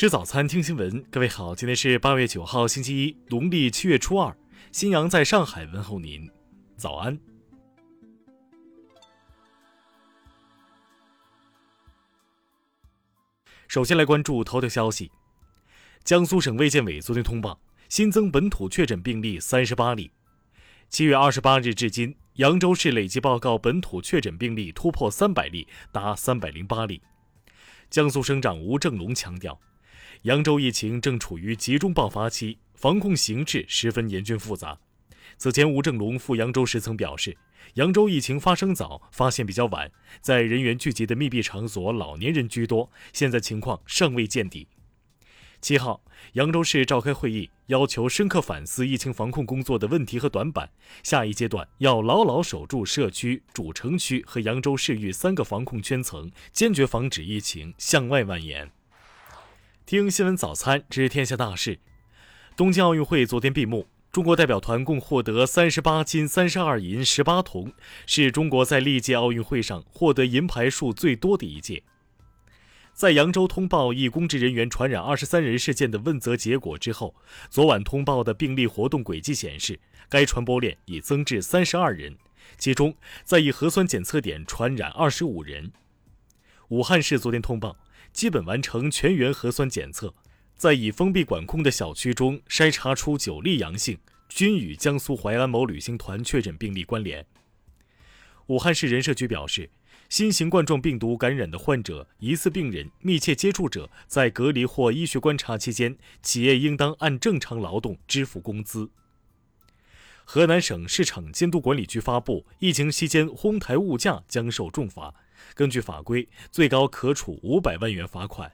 吃早餐，听新闻。各位好，今天是八月九号，星期一，农历七月初二。新阳在上海问候您，早安。首先来关注头条消息：江苏省卫健委昨天通报，新增本土确诊病例三十八例。七月二十八日至今，扬州市累计报告本土确诊病例突破三百例，达三百零八例。江苏省长吴正龙强调。扬州疫情正处于集中爆发期，防控形势十分严峻复杂。此前，吴正龙赴扬州时曾表示，扬州疫情发生早，发现比较晚，在人员聚集的密闭场所，老年人居多，现在情况尚未见底。七号，扬州市召开会议，要求深刻反思疫情防控工作的问题和短板，下一阶段要牢牢守住社区、主城区和扬州市域三个防控圈层，坚决防止疫情向外蔓延。听新闻早餐知天下大事。东京奥运会昨天闭幕，中国代表团共获得三十八金、三十二银、十八铜，是中国在历届奥运会上获得银牌数最多的一届。在扬州通报一公职人员传染二十三人事件的问责结果之后，昨晚通报的病例活动轨迹显示，该传播链已增至三十二人，其中在一核酸检测点传染二十五人。武汉市昨天通报。基本完成全员核酸检测，在已封闭管控的小区中筛查出九例阳性，均与江苏淮安某旅行团确诊病例关联。武汉市人社局表示，新型冠状病毒感染的患者、疑似病人、密切接触者在隔离或医学观察期间，企业应当按正常劳动支付工资。河南省市场监督管理局发布，疫情期间哄抬物价将受重罚。根据法规，最高可处五百万元罚款。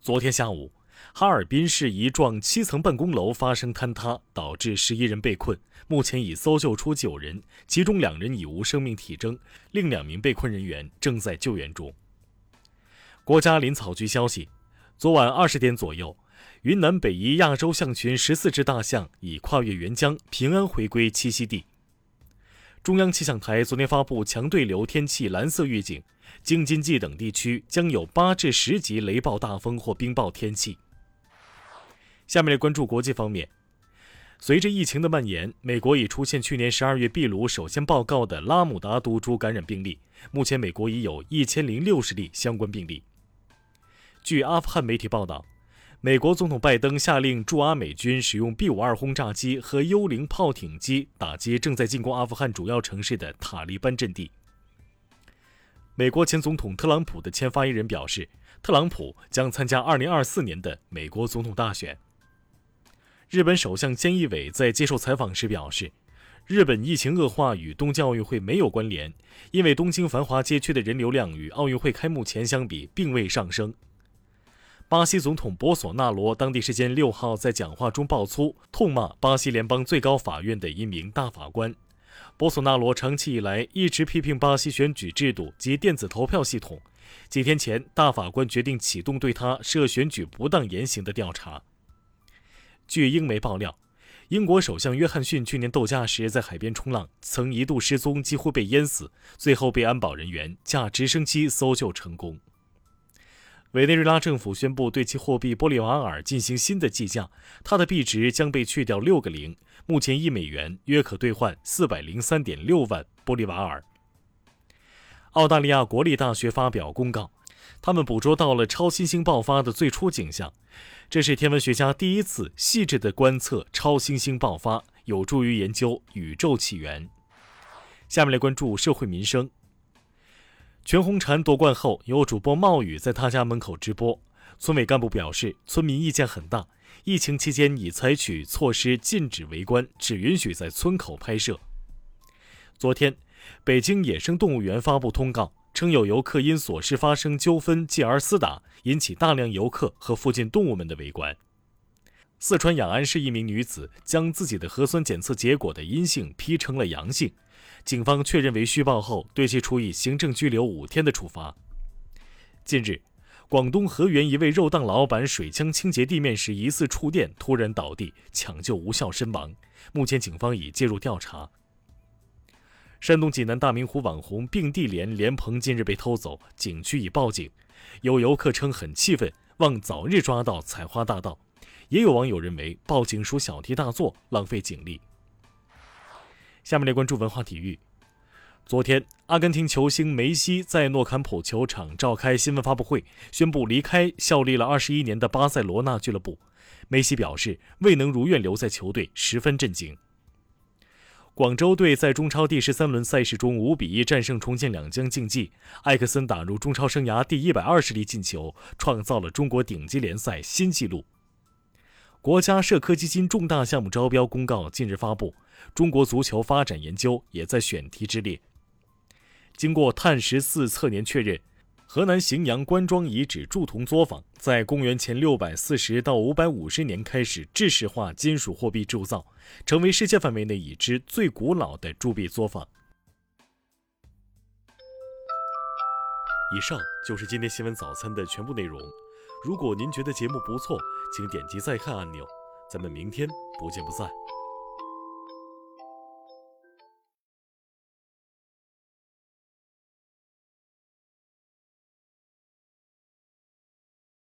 昨天下午，哈尔滨市一幢七层办公楼发生坍塌，导致十一人被困，目前已搜救出九人，其中两人已无生命体征，另两名被困人员正在救援中。国家林草局消息，昨晚二十点左右，云南北移亚洲象群十四只大象已跨越沅江，平安回归栖息地。中央气象台昨天发布强对流天气蓝色预警，京津冀等地区将有八至十级雷暴大风或冰雹天气。下面来关注国际方面，随着疫情的蔓延，美国已出现去年十二月秘鲁首先报告的拉姆达毒株感染病例，目前美国已有一千零六十例相关病例。据阿富汗媒体报道。美国总统拜登下令驻阿美军使用 B 五二轰炸机和幽灵炮艇机打击正在进攻阿富汗主要城市的塔利班阵地。美国前总统特朗普的前发言人表示，特朗普将参加2024年的美国总统大选。日本首相菅义伟在接受采访时表示，日本疫情恶化与东京奥运会没有关联，因为东京繁华街区的人流量与奥运会开幕前相比并未上升。巴西总统博索纳罗当地时间六号在讲话中爆粗，痛骂巴西联邦最高法院的一名大法官。博索纳罗长期以来一直批评巴西选举制度及电子投票系统。几天前，大法官决定启动对他涉选举不当言行的调查。据英媒爆料，英国首相约翰逊去年度假时在海边冲浪，曾一度失踪，几乎被淹死，最后被安保人员驾直升机搜救成功。委内瑞拉政府宣布对其货币玻利瓦尔进行新的计价，它的币值将被去掉六个零，目前一美元约可兑换四百零三点六万玻利瓦尔。澳大利亚国立大学发表公告，他们捕捉到了超新星爆发的最初景象，这是天文学家第一次细致地观测超新星爆发，有助于研究宇宙起源。下面来关注社会民生。全红婵夺冠后，有主播冒雨在他家门口直播。村委干部表示，村民意见很大，疫情期间已采取措施禁止围观，只允许在村口拍摄。昨天，北京野生动物园发布通告，称有游客因琐事发生纠纷继而厮打，引起大量游客和附近动物们的围观。四川雅安市一名女子将自己的核酸检测结果的阴性 P 成了阳性。警方确认为虚报后，对其处以行政拘留五天的处罚。近日，广东河源一位肉档老板水枪清洁地面时疑似触电，突然倒地，抢救无效身亡。目前警方已介入调查。山东济南大明湖网红并蒂莲莲蓬近日被偷走，景区已报警。有游客称很气愤，望早日抓到采花大盗。也有网友认为报警属小题大做，浪费警力。下面来关注文化体育。昨天，阿根廷球星梅西在诺坎普球场召开新闻发布会，宣布离开效力了二十一年的巴塞罗那俱乐部。梅西表示，未能如愿留在球队，十分震惊。广州队在中超第十三轮赛事中五比一战胜重庆两江竞技，艾克森打入中超生涯第一百二十粒进球，创造了中国顶级联赛新纪录。国家社科基金重大项目招标公告近日发布，中国足球发展研究也在选题之列。经过碳十四测年确认，河南荥阳关庄遗址铸铜作坊在公元前六百四十到五百五十年开始制式化金属货币铸造，成为世界范围内已知最古老的铸币作坊。以上就是今天新闻早餐的全部内容。如果您觉得节目不错，请点击再看按钮。咱们明天不见不散。